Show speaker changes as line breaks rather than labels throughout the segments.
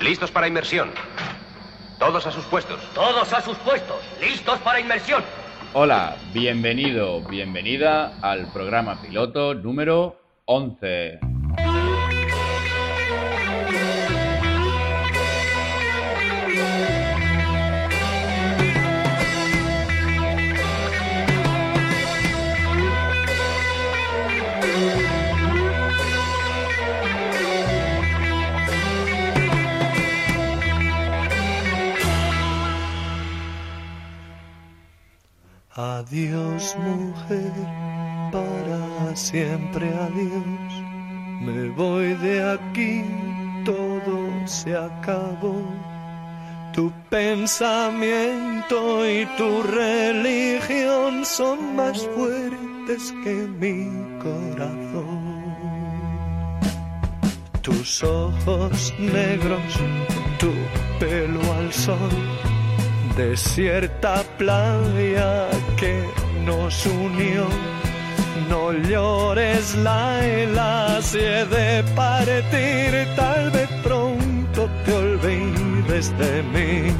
Listos para inmersión. Todos a sus puestos.
Todos a sus puestos. Listos para inmersión.
Hola, bienvenido, bienvenida al programa piloto número 11.
Adiós mujer, para siempre adiós. Me voy de aquí, todo se acabó. Tu pensamiento y tu religión son más fuertes que mi corazón. Tus ojos negros, tu pelo al sol desierta playa que nos unió. No llores, Laila, si de partir, tal vez pronto te olvides de mí.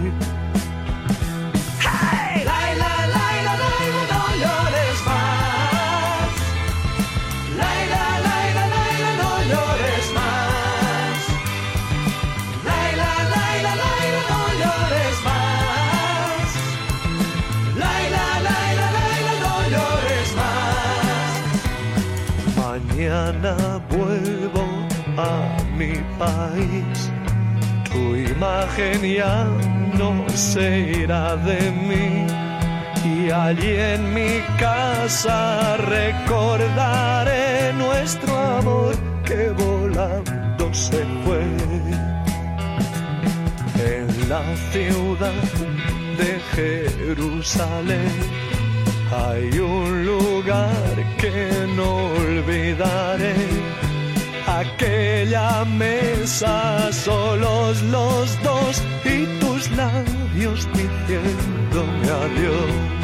A mi país. Tu imagen ya no se irá de mí. Y allí en mi casa recordaré nuestro amor que volando se fue en la ciudad de Jerusalén. Hay un lugar que no olvidaré. Aquella mesa, solos los dos y tus labios diciéndome adiós.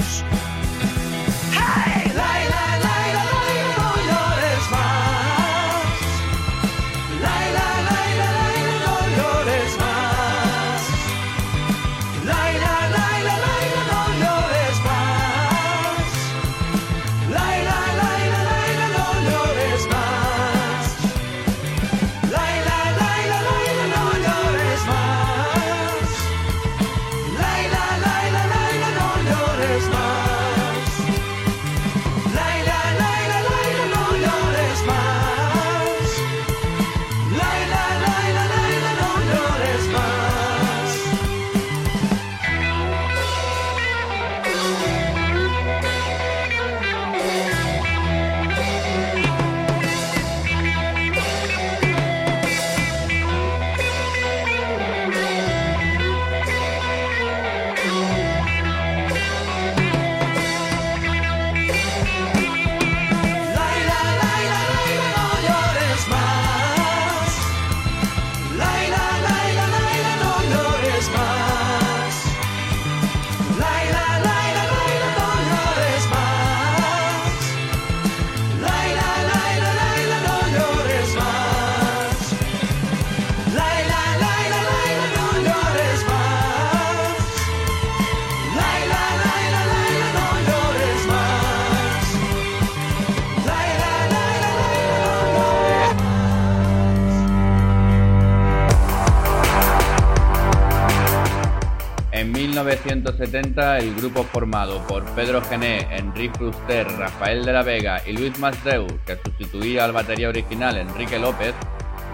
1970, el grupo formado por Pedro Gené, Enrique Fuster, Rafael de la Vega y Luis Masdeu, que sustituía al batería original Enrique López,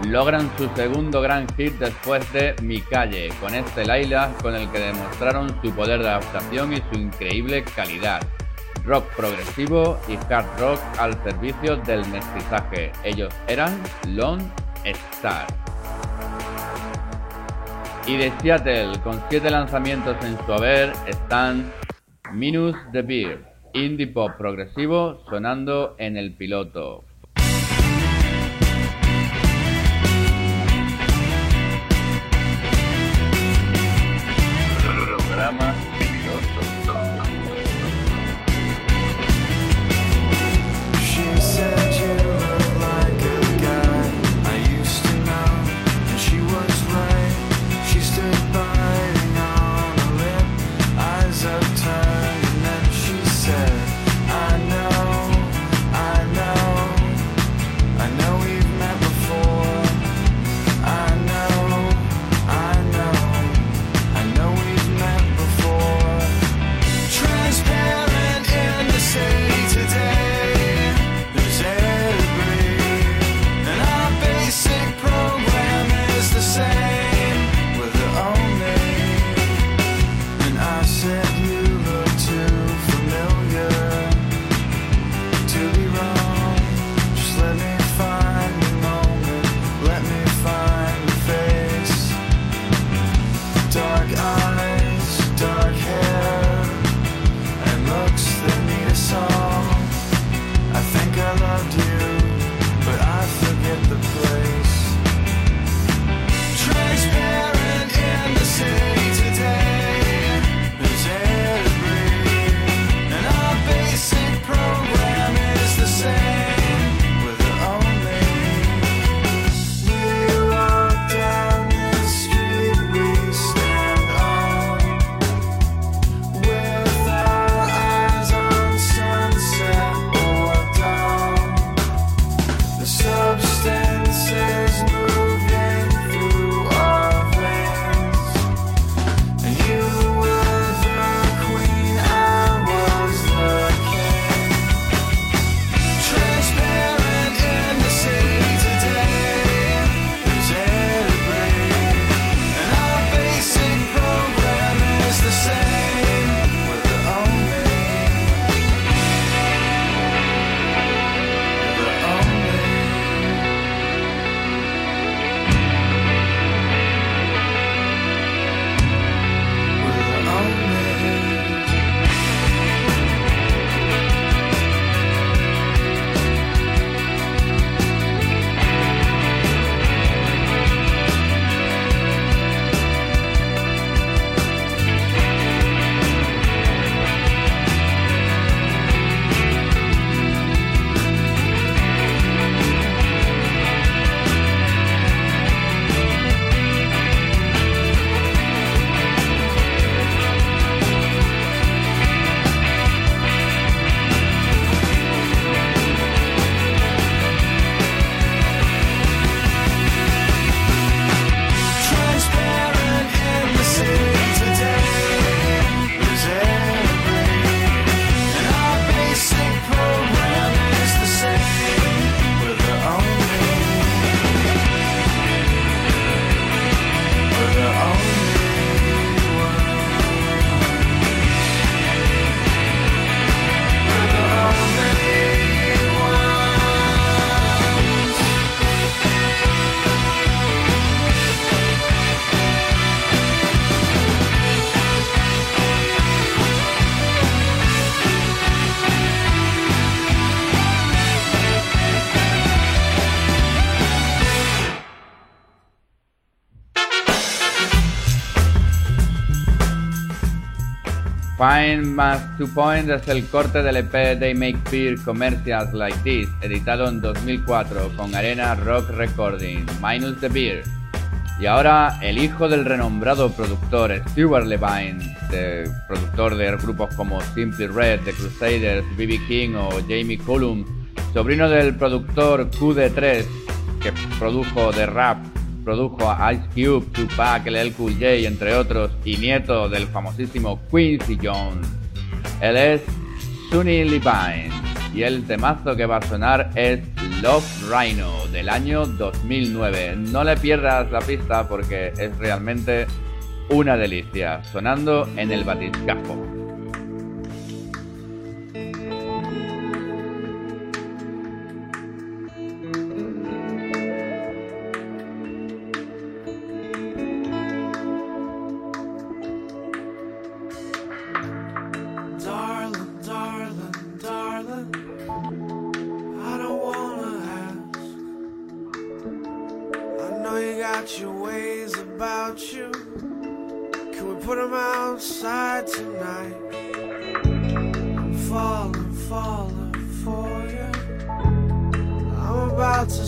logran su segundo gran hit después de Mi Calle, con este Laila con el que demostraron su poder de adaptación y su increíble calidad. Rock progresivo y hard rock al servicio del mestizaje. Ellos eran Lone Star. Y de Seattle, con siete lanzamientos en su haber, están Minus the Beer, indie pop progresivo sonando en el piloto.
Find
Must to Point es el corte del EP They Make Beer Commercials Like This, editado en 2004 con Arena Rock Recording, Minus the Beer. Y ahora el hijo del renombrado productor Stuart Levine, de- productor de grupos como Simply Red, The Crusaders, B.B. King o Jamie Cullum, sobrino del productor QD3, que produjo The Rap, produjo a Ice Cube, Tupac, LL Cool J, entre otros, y nieto del famosísimo Quincy Jones. Él es Sunny Levine y el temazo que va a sonar es Love Rhino del año 2009. No le pierdas la pista porque es realmente una delicia, sonando en el batiscafo.
Your ways about you. Can we put them outside tonight? I'm falling, falling for you. I'm about to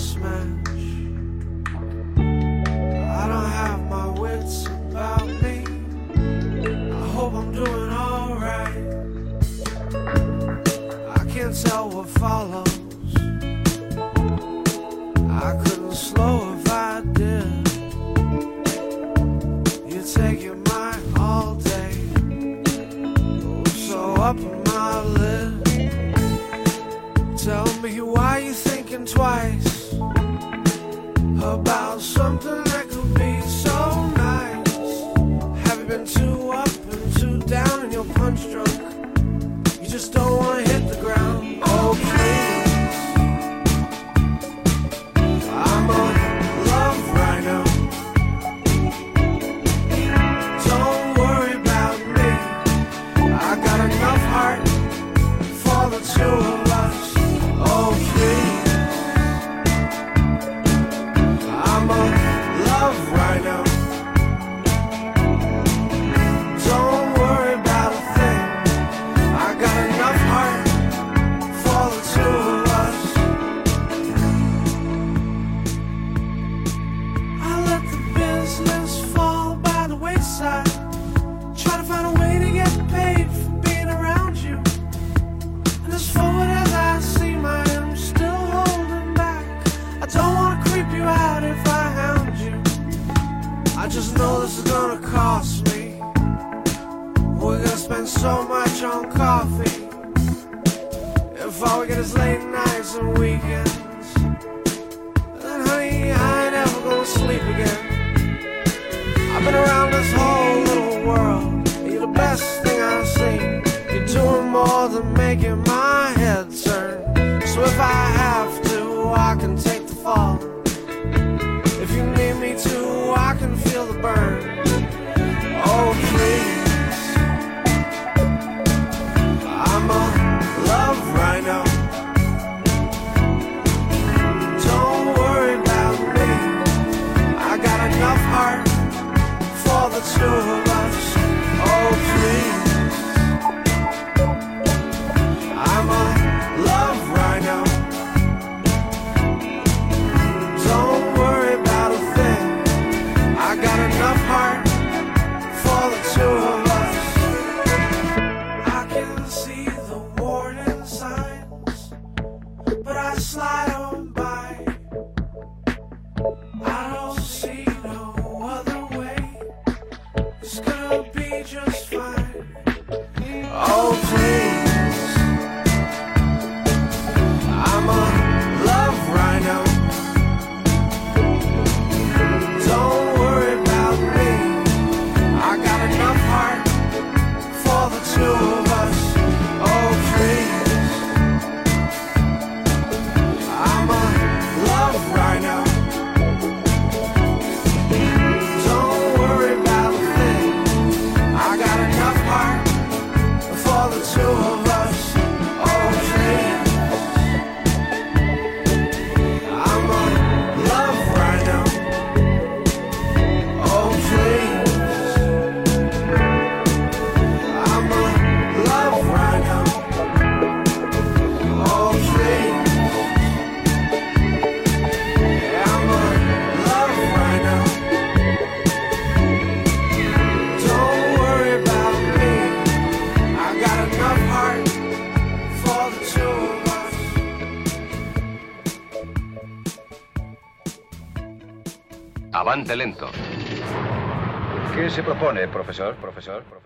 you out if I hound you. I just know this is gonna cost me. We're gonna spend so much on coffee. If all we get is late nights and weekends, then honey, I ain't ever gonna sleep again. I've been around this whole little world, you're the best thing I've seen. You're doing more than making my head turn. So if I
excelente.
¿Qué se propone, profesor, profesor? profesor?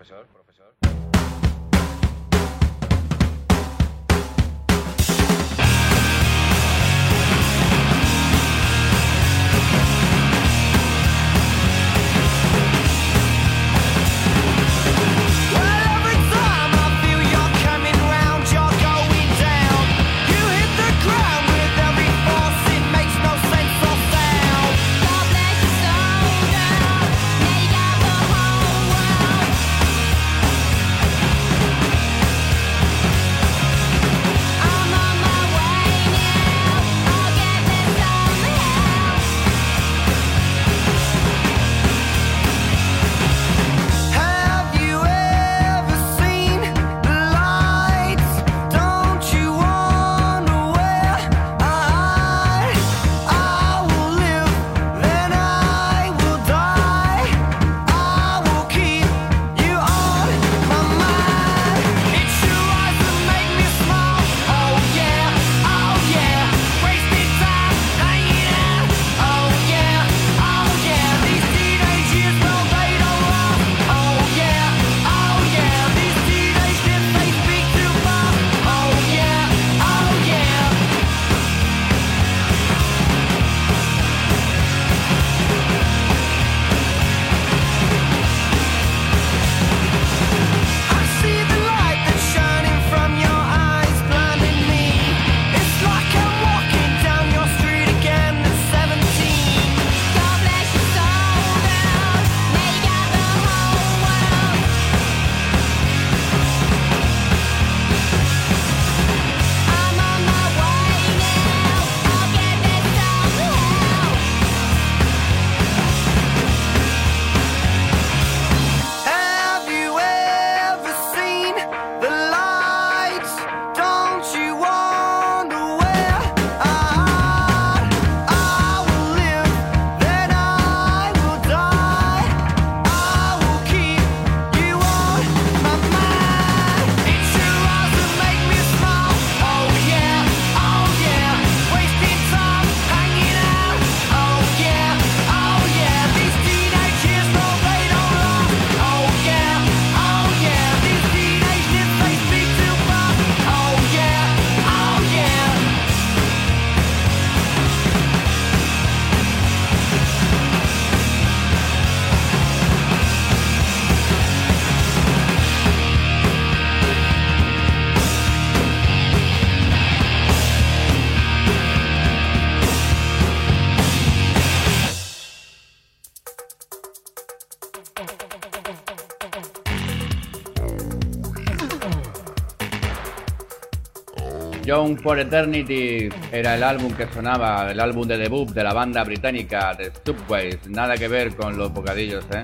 For Eternity era el álbum que sonaba, el álbum de debut de la banda británica The Subways, nada que ver con los bocadillos, ¿eh?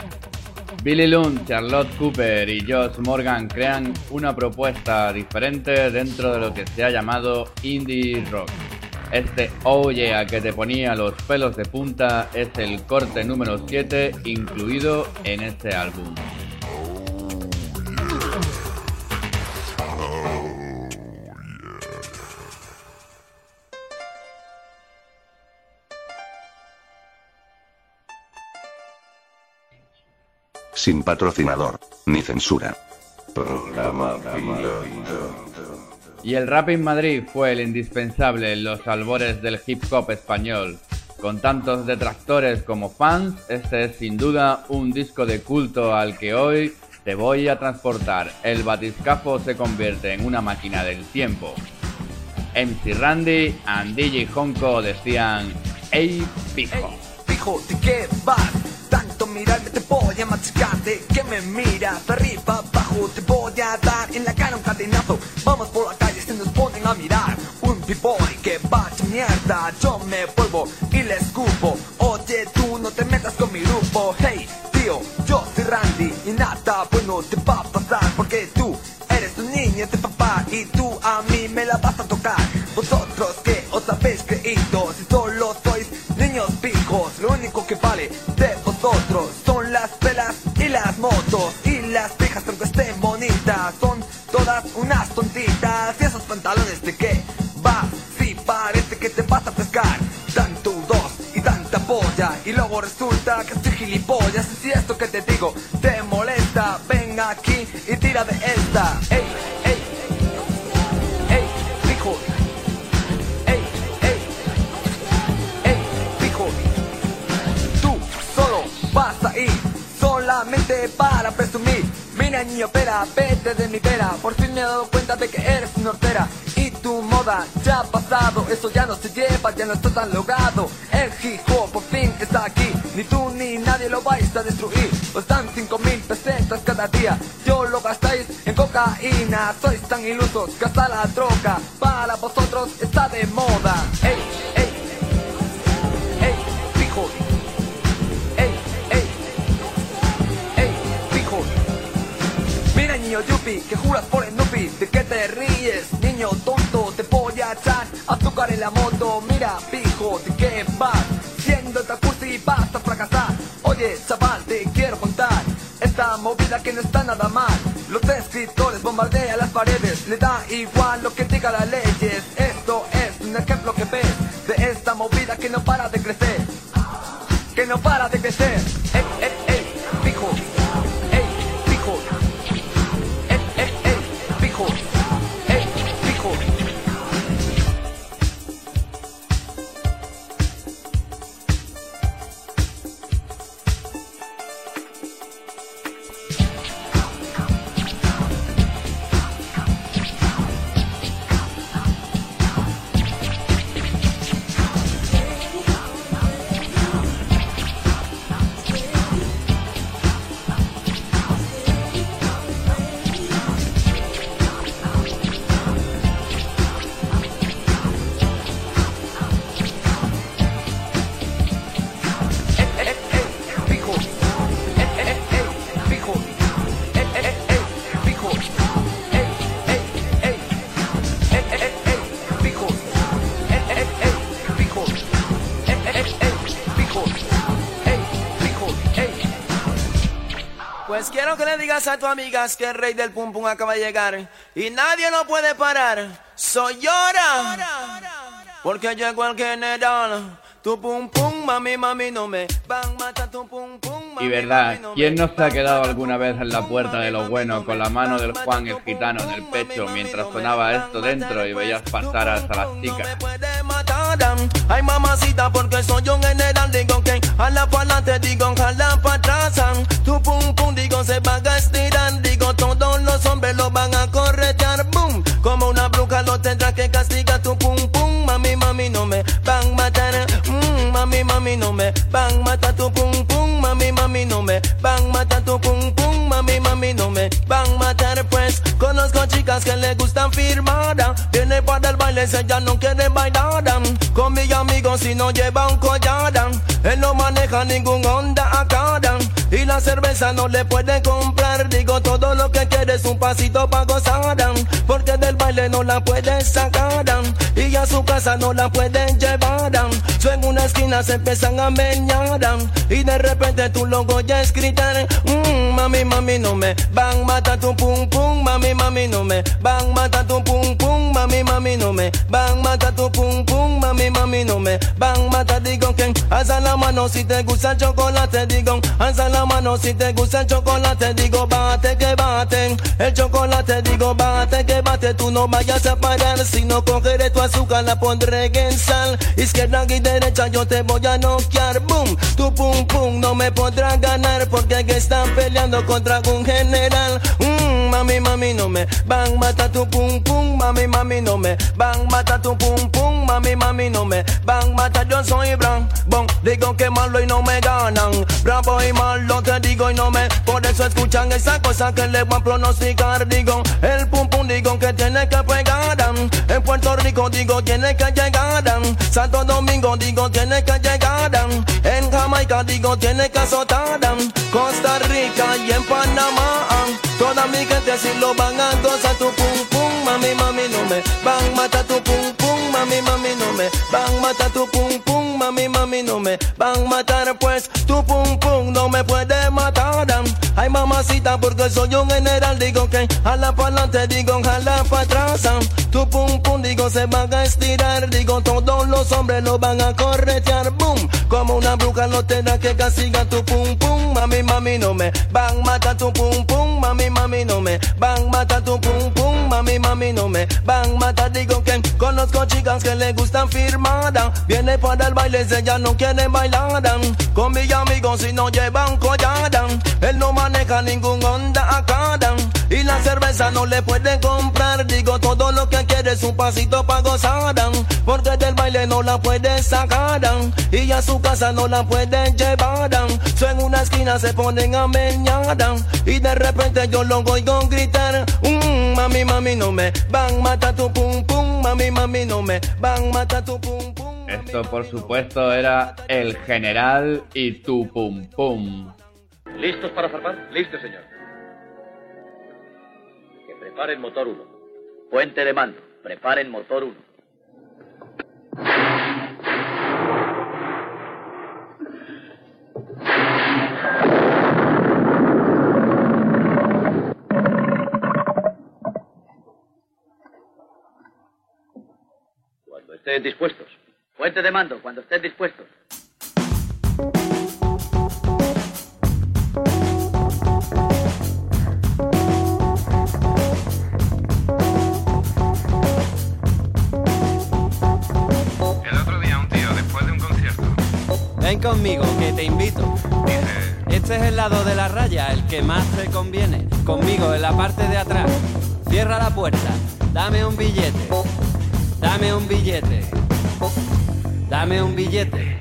Billy Lund, Charlotte Cooper y Josh Morgan crean una propuesta diferente dentro de lo que se ha llamado indie rock. Este Oye a que te ponía los pelos de punta es el corte número 7 incluido en este álbum.
Sin patrocinador, ni censura. Programa piloto.
Y el rap en Madrid fue el indispensable en los albores del hip hop español. Con tantos detractores como fans, este es sin duda un disco de culto al que hoy te voy a transportar. El batiscafo se convierte en una máquina del tiempo. MC Randy and DJ Honko decían, ¡Ey, pijo!
Fijo, ¿de qué vas? Tanto mirarme te voy a machacar De que me miras arriba abajo Te voy a dar. En la cara un cadenazo Vamos por la calle se nos ponen a mirar. Un b-boy que vaya mierda Yo me vuelvo y le escupo. Oye tú no te metas con mi grupo. Hey tío, yo soy Randy Y nada bueno te va a pasar Porque tú eres un niño de papá Y tú a mí me la vas a tocar. Vosotros que os habéis creído Si solo pijas aunque estén bonitas Son todas unas tontitas Y esos pantalones de qué va Si parece que te vas a pescar. Tanto dos y tanta polla Y luego resulta que soy gilipollas Y si esto que te digo te molesta Ven aquí y tira de esta. Ey, ey, ey, fijo Ey, ey, ey, fijo Tú solo vas a ir solamente para presumir niño pera, vete de mi pera Por fin me he dado cuenta de que eres una hortera. Y tu moda ya ha pasado. Eso ya no se lleva, ya no está tan logrado. El hip hop por fin está aquí. Ni tú ni nadie lo vais a destruir. Os dan cinco mil pesetas cada día. Yo lo gastáis en cocaína. Sois tan ilusos que hasta la droga Para vosotros está de moda Que juras por el nupi ¿De qué te ríes? Niño tonto, te voy a echar azúcar en la moto Mira, pijo, ¿de qué vas? Siendo jacuzzi vas a fracasar Oye, chaval, te quiero contar Esta movida que no está nada mal Los escritores bombardean las paredes Le da igual lo que diga las leyes quiero que le digas a tu amigas que el rey del pum pum acaba de llegar y nadie lo puede parar. Soy llora. Porque llegó el general. Tu pum pum, mami, mami, no me van a matar tu pum pum. mami,
Y verdad, ¿quién no se ha quedado alguna vez en la puerta de lo
mami,
bueno
no
con la mano del Juan el gitano en el pecho mientras sonaba esto dentro y veías pasar hasta las chicas?
paran. Ay, mamacita, porque soy un general. Digo que jala para adelante, digo jala para atrás. Tu pum pum, digo se va a estirar. Digo todos los hombres lo van a corretear. Boom, como una bruja lo tendrás que castigar. Tu pum pum, mami, mami, no me van a matar. Mm, mami, mami, no me van a matar. Tu pum pum, mami, mami, no me van a matar.
Tu pum pum, mami, mami, no me van a matar. Pues conozco chicas que le gustan firmada. Viene para el baile, se ya no quiere bailar. Si no lleva un collar. Él no maneja ningún Honda acá. Y la cerveza no le puede comprar. Digo, todo lo que quiere es un pasito para gozar. Porque del baile no la puede sacar. Y a su casa no la pueden llevar. Una esquina se empiezan a meñar. Y de repente tu logo ya es gritar. "Mm, mami, mami, no me van mata tu pum pum. Mami, mami, no me van mata tu pum pum. Mami, mami, no me van mata tu pum pum. Mami, mami, no me van mata. Digo que alza la mano si te gusta el chocolate. Digo, alza la mano si te gusta el chocolate. Digo, bate que bate. El chocolate, digo, bate que bate. Tú no vayas a parar. Si no cogeré tu azúcar, la pondré en sal. Izquierda y derecha, yo te voy a noquear. Boom, tu pum pum no me podrás ganar. Porque que están peleando contra un general. Mm, mami, mami, no me van mata tu pum pum. Mami, mami, no me van mata tu pum pum. Mami, mami, no me van mata. Yo soy Bran. Bon, digo que malo y no me ganan. Bravo y malo te digo y no me. Por eso escuchan esa cosa que le van a pronosticar. Digo, el pum pum digo que tiene que. En Puerto Rico digo tiene que llegar. Santo Domingo digo tiene que llegar. En Jamaica digo tiene que azotar. Costa Rica y en Panamá. Toda mi gente si lo van a gozar tu pum pum. Mami, mami, no me van a matar tu pum pum. Mami, mami, no me van a matar tu pum pum. Mami, mami, no me van a matar pues tu pum pum no me puede matar. Ay mamacita porque soy un general digo que jala para adelante digo jala para atrás. Se van a estirar digo todos los hombres lo van a corretear. Boom. Como una bruja lo tendrá que castigar tu pum pum. Mami mami no me van a matar tu pum pum. Mami mami no me van a matar tu pum pum. Mami mami no me van a matar. Digo que conozco chicas que le gustan firmada. Viene para el baile ella no quiere bailar. Con mi amigo si no llevan collar él no maneja ningún Honda acá. Y la cerveza no le puede comprar. Digo es un pasito para gozar porque del baile no la puede sacar y a su casa no la pueden llevar so en una esquina se ponen a meñar y de repente yo lo oigo gritar "Mm, mami mami no me van mata tu pum pum mami mami no me van mata tu pum pum
Esto, por supuesto, era el general y tu pum pum.
¿Listos para zarpar?
Listo, señor.
Que preparen motor 1. Puente de mando. Preparen motor 1. Cuando estén dispuestos.
Puente de mando, cuando estén dispuestos.
Conmigo, que te invito. Este es el lado de la raya, el que más te conviene. Conmigo en la parte de atrás. Cierra la puerta. Dame un billete. Dame un billete. Dame un billete.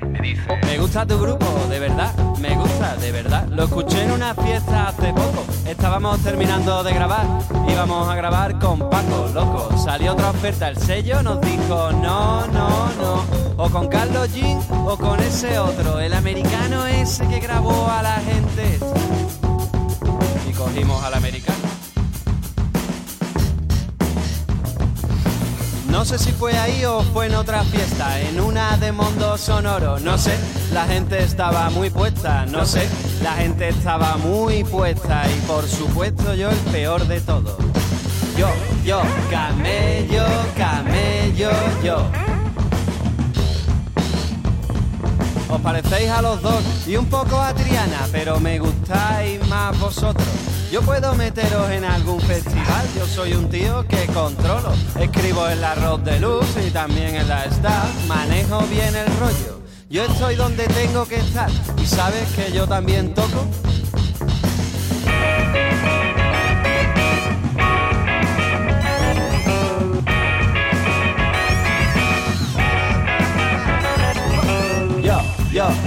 Me
gusta tu grupo, de verdad. Me gusta, de verdad. Lo escuché en una fiesta hace poco. Estábamos terminando de grabar. Íbamos a grabar con Paco, loco. Salió otra oferta. El sello nos dijo no, no, no. O con Carlos Jean o con ese otro. El americano ese que grabó a la gente. Y cogimos al americano. No sé si fue ahí o fue en otra fiesta, en una de Mondo Sonoro, no sé, la gente estaba muy puesta, no sé, la gente estaba muy puesta y por supuesto yo el peor de todo. Yo, yo, camello, camello, yo. Os parecéis a los dos y un poco a Triana, pero me gustáis más vosotros. Yo puedo meteros en algún festival, yo soy un tío que controlo. Escribo en la Rock de Luz y también en la Star, manejo bien el rollo. Yo estoy donde tengo que estar y sabes que yo también toco.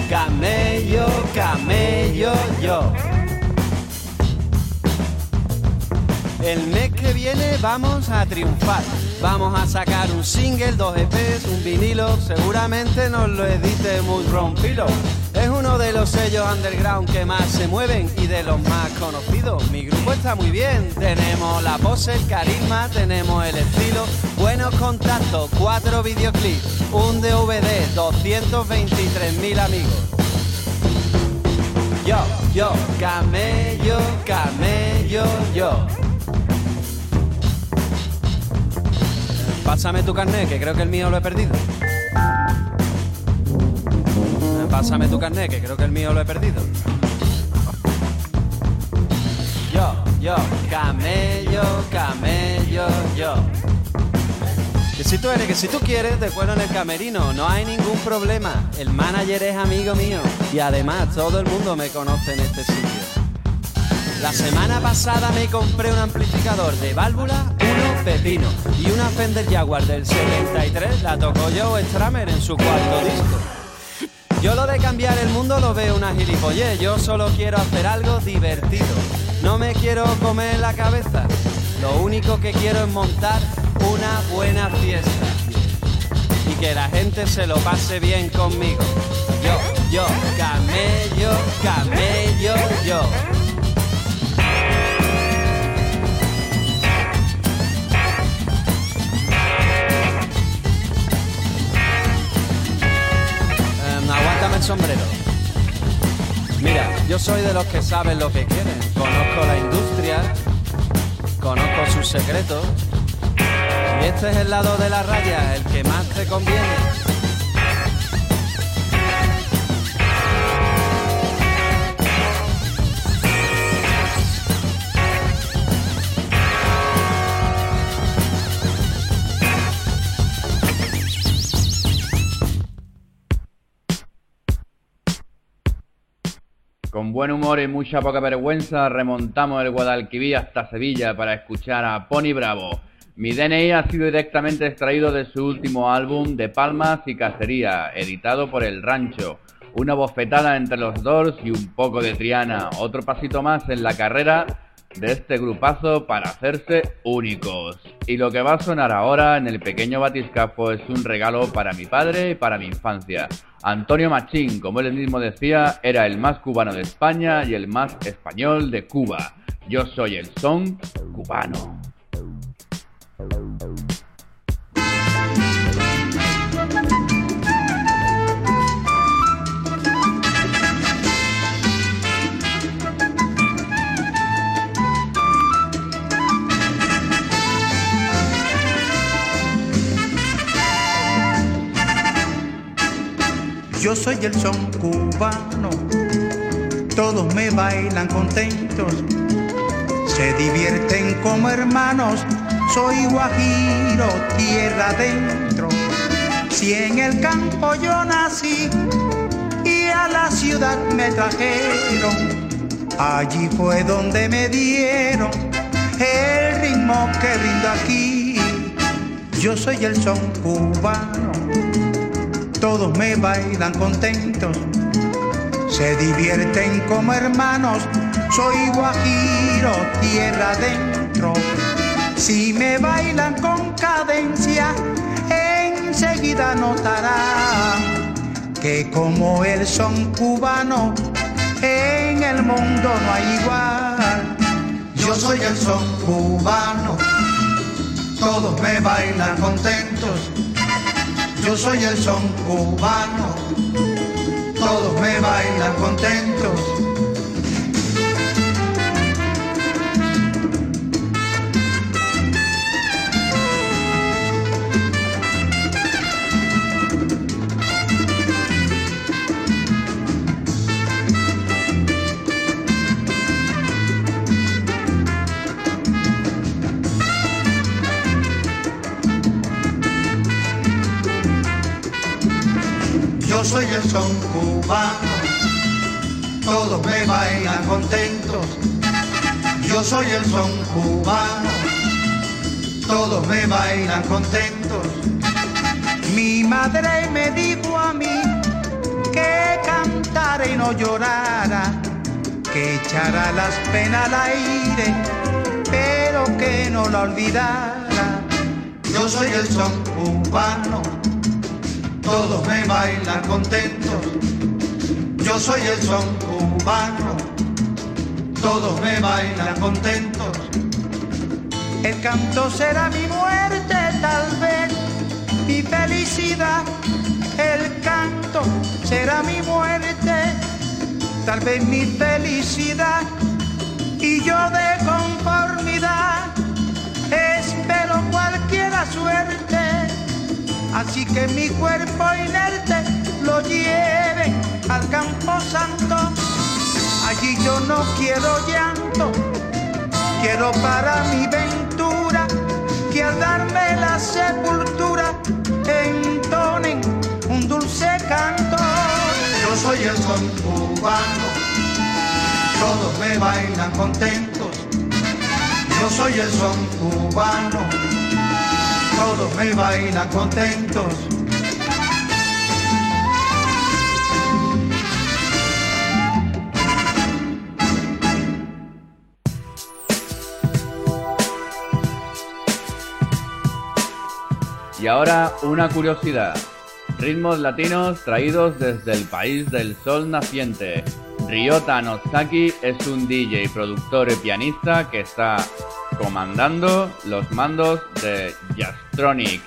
Camello, camello, yo. El mes que viene vamos a triunfar. Vamos a sacar un single, dos EPs, un vinilo. Seguramente nos lo edite Mood Rompilo. Es uno de los sellos underground que más se mueven y de los más conocidos. Mi grupo está muy bien. Tenemos la pose, el carisma, tenemos el estilo, buenos contactos, cuatro videoclips, un DVD, 223 mil amigos. Yo, yo, camello, camello, yo. Pásame tu carnet, que creo que el mío lo he perdido. Pásame tu carnet, que creo que el mío lo he perdido. Yo, yo, camello, camello, yo. Que si tú eres, que si tú quieres, te cuelo en el camerino, no hay ningún problema. El manager es amigo mío y además todo el mundo me conoce en este sitio. La semana pasada me compré un amplificador de válvula, uno pepino y una Fender Jaguar del 73 la tocó Joe Stramer en su cuarto disco. Yo lo de cambiar el mundo lo veo una gilipollez, yo solo quiero hacer algo divertido. No me quiero comer la cabeza, lo único que quiero es montar una buena fiesta y que la gente se lo pase bien conmigo. Yo, yo, camello, camello, yo. El sombrero. Mira, yo soy de los que saben lo que quieren. Conozco la industria, conozco sus secretos. Y este es el lado de la raya, el que más te conviene.
Con buen humor y mucha poca vergüenza remontamos el Guadalquivir hasta Sevilla para escuchar a Pony Bravo. Mi DNI ha sido directamente extraído de su último álbum De Palmas y Cacería, editado por El Rancho. Una bofetada entre los Doors y un poco de Triana. Otro pasito más en la carrera de este grupazo para hacerse únicos. Y lo que va a sonar ahora en el pequeño batiscafo es un regalo para mi padre y para mi infancia. Antonio Machín, como él mismo decía, era el más cubano de España y el más español de Cuba. Yo soy el son cubano.
Yo soy el son cubano, todos me bailan contentos, se divierten como hermanos, soy guajiro, tierra adentro. Si en el campo yo nací y a la ciudad me trajeron, allí fue donde me dieron el ritmo que brindo aquí. Yo soy el son cubano todos me bailan contentos, se divierten como hermanos, soy guajiro, tierra adentro. Si me bailan con cadencia, enseguida notarán que como el son cubano, en el mundo no hay igual. Yo soy el son cubano, todos me bailan contentos yo soy el son cubano, todos me bailan contentos. Soy el son cubano, todos me bailan contentos. Yo soy el son cubano, todos me bailan contentos. Mi madre me dijo a mí que cantara y no llorara, que echara las penas al aire, pero que no la olvidara. Yo soy el son cubano, todos me bailan contentos. Yo soy el son cubano, todos me bailan contentos. El canto será mi muerte, tal vez mi felicidad. El canto será mi muerte, tal vez mi felicidad. Y yo de conformidad Así que mi cuerpo inerte lo lleve al campo santo. Allí yo no quiero llanto, quiero para mi ventura que al darme la sepultura entonen un dulce canto. Yo soy el son cubano, todos me bailan contentos. Yo soy el son cubano, todos me bailan contentos.
Y ahora una curiosidad. Ritmos latinos traídos desde el país del sol naciente. Ryota Notsaki es un DJ, productor y pianista que está comandando los mandos de Jazztronic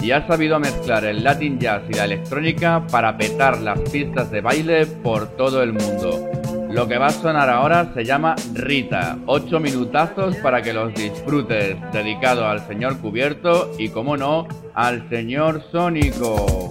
y ha sabido mezclar el Latin Jazz y la electrónica para petar las pistas de baile por todo el mundo. Lo que va a sonar ahora se llama Rita, 8 minutazos para que los disfrutes, dedicado al señor cubierto y, como no, al señor Sónico.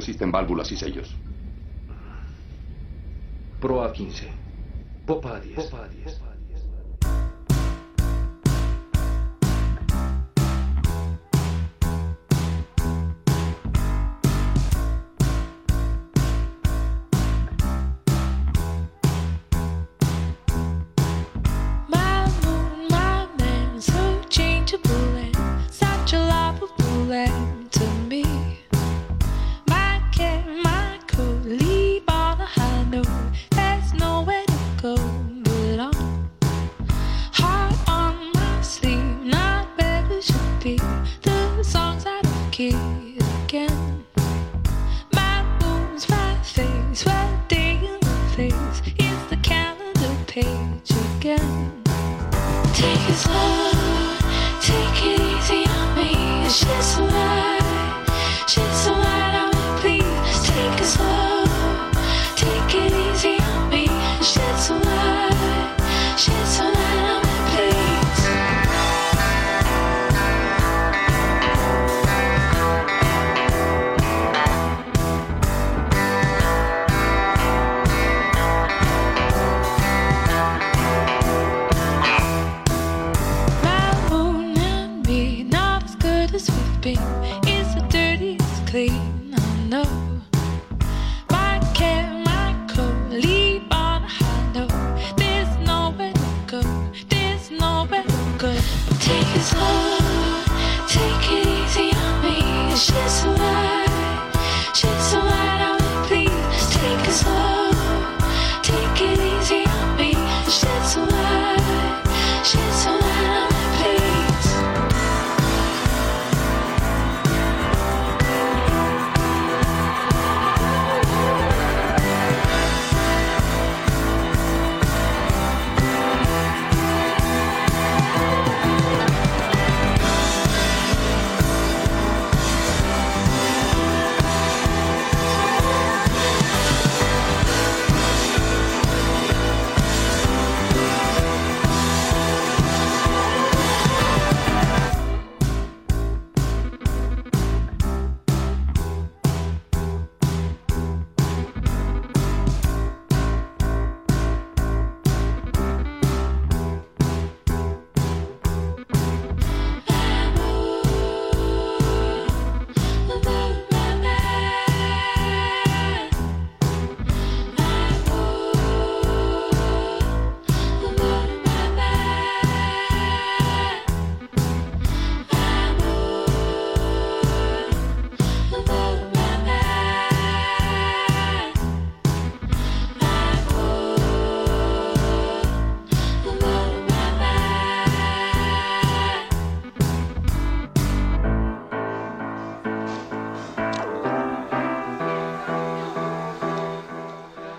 Resisten válvulas y sellos.
Proa 15.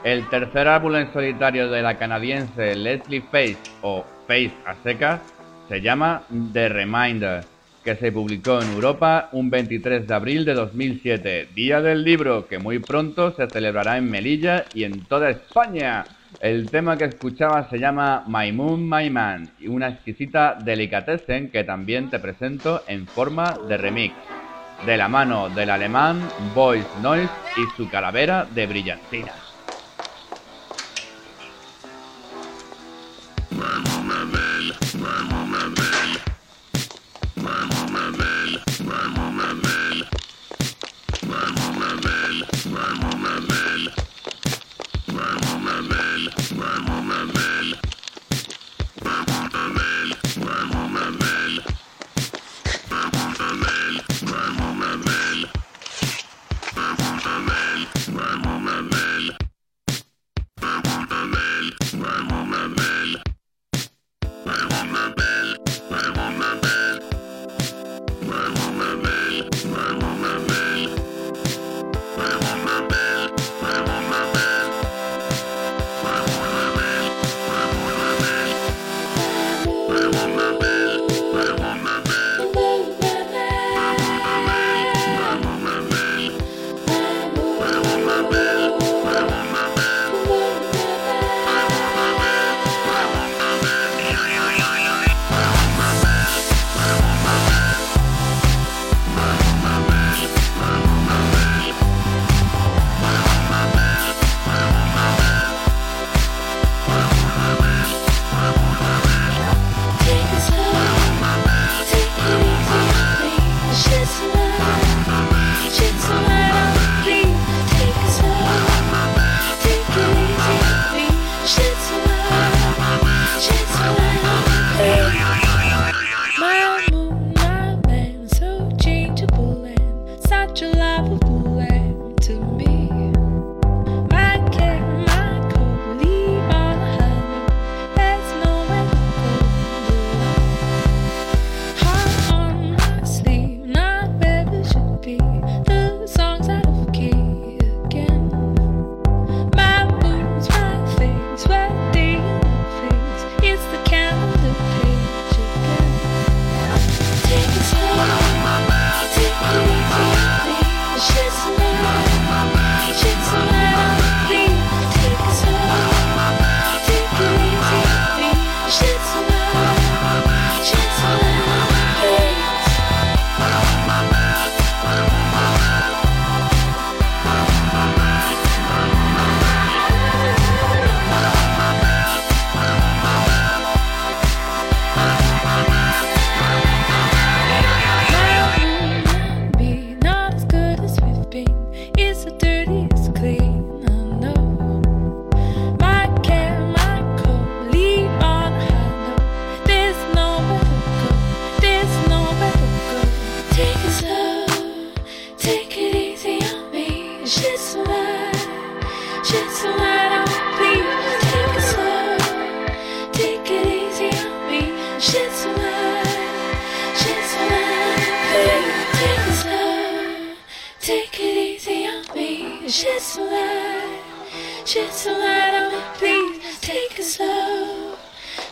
El tercer álbum en solitario de la canadiense Leslie Face o Face a secas se llama The Reminder, que se publicó en Europa un 23 de abril de 2007, día del libro que muy pronto se celebrará en Melilla y en toda España. El tema que escuchaba se llama My Moon, My Man y una exquisita delicatessen que también te presento en forma de remix, de la mano del alemán Voice Noise y su calavera de Maman
ma
belle, maman ma belle. Maman ma belle, maman ma belle. Maman ma
belle, maman ma belle. Maman ma belle, maman ma belle. Maman ma belle, maman ma belle. Maman ma belle, maman ma belle. Maman ma belle, maman ma belle. Maman ma belle, maman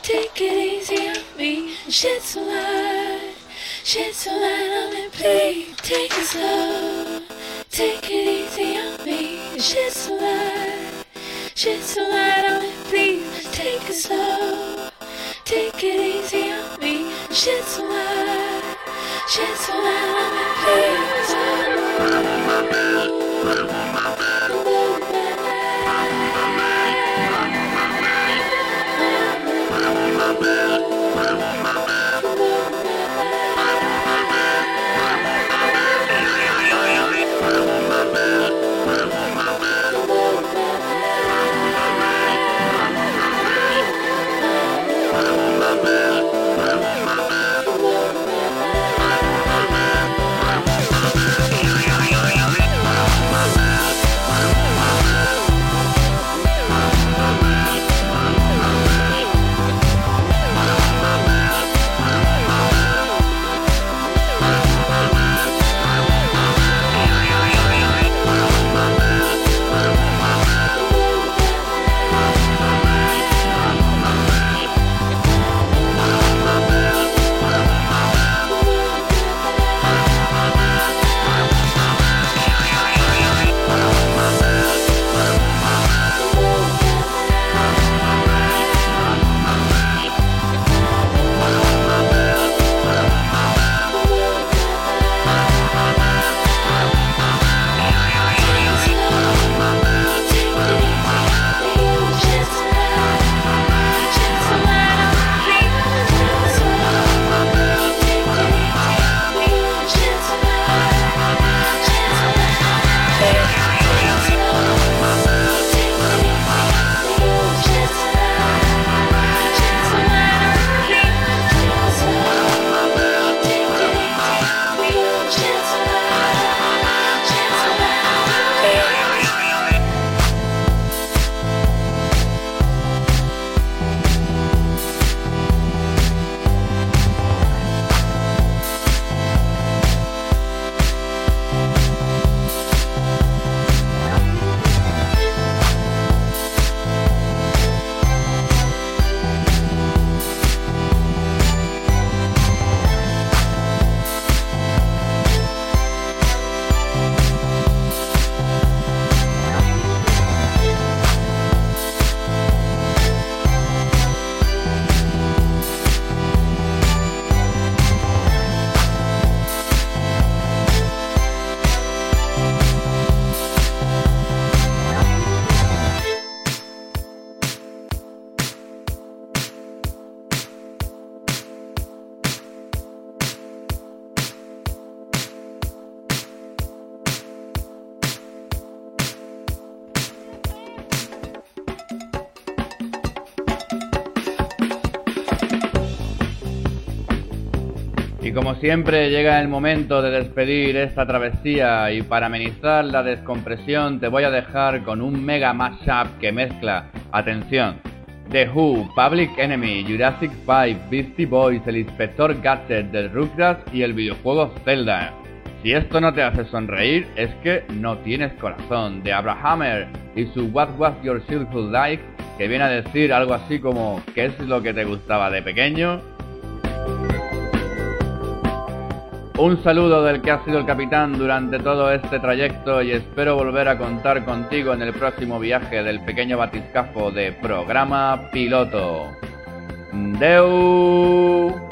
take it easy on me. Shed some light, shed some light on me, please. Take it slow, take it easy on me. Shed some light, shed some light on me, please. Take it slow, take it easy on me. Shed some light, shed some light on me, please.
Siempre llega el momento de despedir esta travesía y para amenizar la descompresión te voy a dejar con un mega mashup que mezcla, atención, The Who, Public Enemy, Jurassic 5, Beastie Boys, el Inspector Gadget del Rugrats y el videojuego Zelda. Si esto no te hace sonreír es que no tienes corazón, de Abrahammer y su What Was Your Childhood Like, que viene a decir algo así como ¿qué es lo que te gustaba de pequeño? Un saludo del que ha sido el capitán durante todo este trayecto y espero volver a contar contigo en el próximo viaje del pequeño batiscafo de programa piloto. Deu.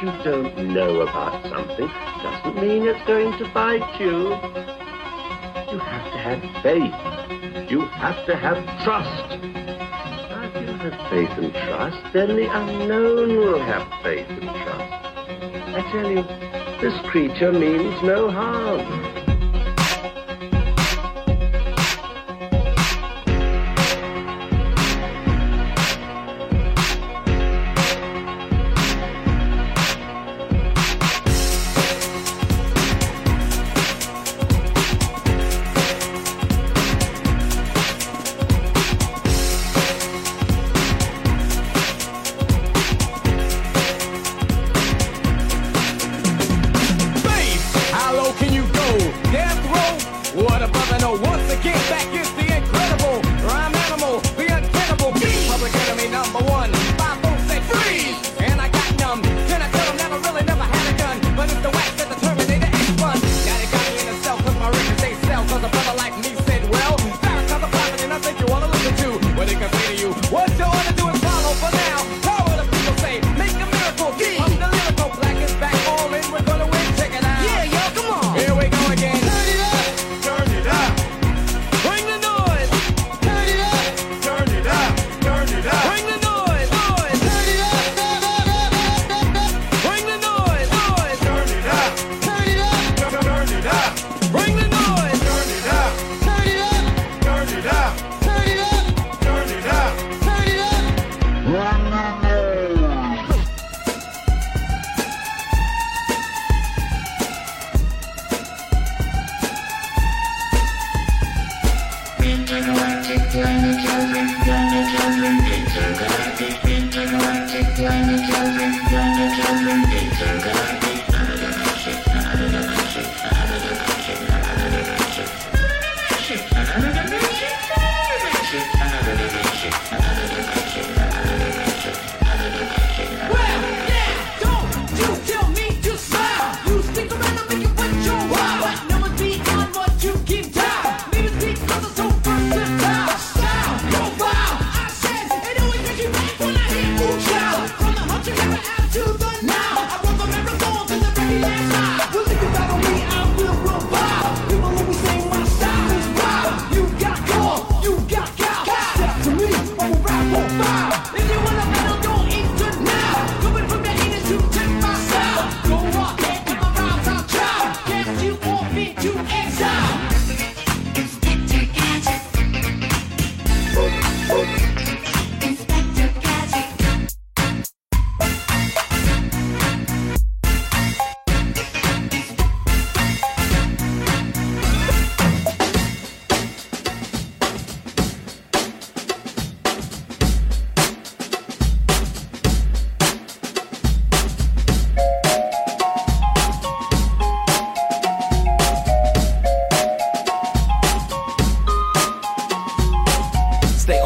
You don't know about something doesn't mean it's going to bite you. You have to have faith. You have to have trust. If you have faith and trust, then the unknown will have faith and trust. I tell you, this creature means no harm.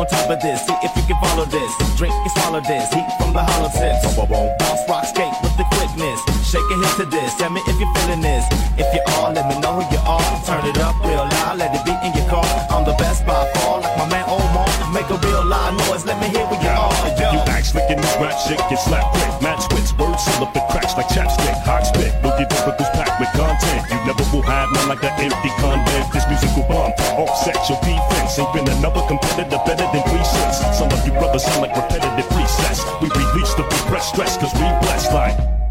On top of this, see if you can follow this. Drink and swallow this, heat from the hollow tips. Bounce, rock, skate with the quickness. Shake a hit to this, tell me if you're feeling this. If you are, let me know who you are. Turn it up real loud, let it beat in your car. I'm the best by far, like my man Omar. Make a real loud noise, let me hear what you are.
You act slick in this rap shit, get slapped quick. Match wits, seal up the cracks like chapstick. Hot spit, boogie typicals packed with content. You never will have none like that empty convent. This musical bomb, offset your defense. Ain't been another competitor better than three cents. Some of you brothers sound like repetitive resets. We release the repressed stress, cause we blessed like.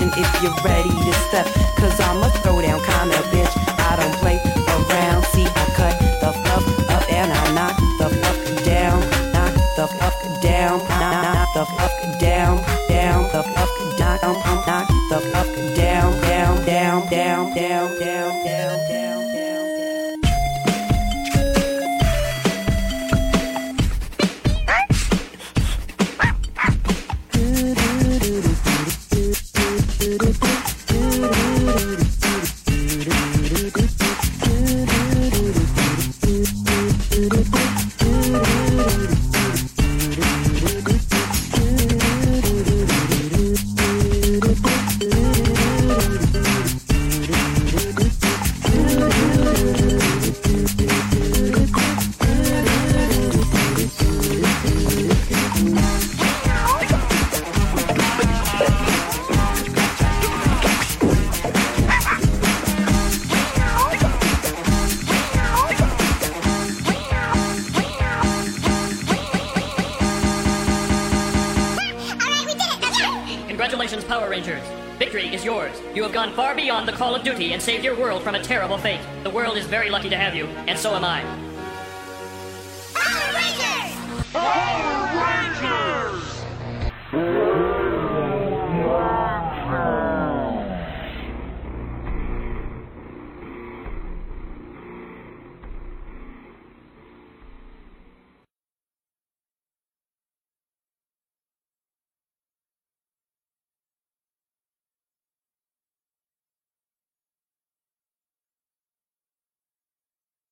If
you're ready to step,
and so am I.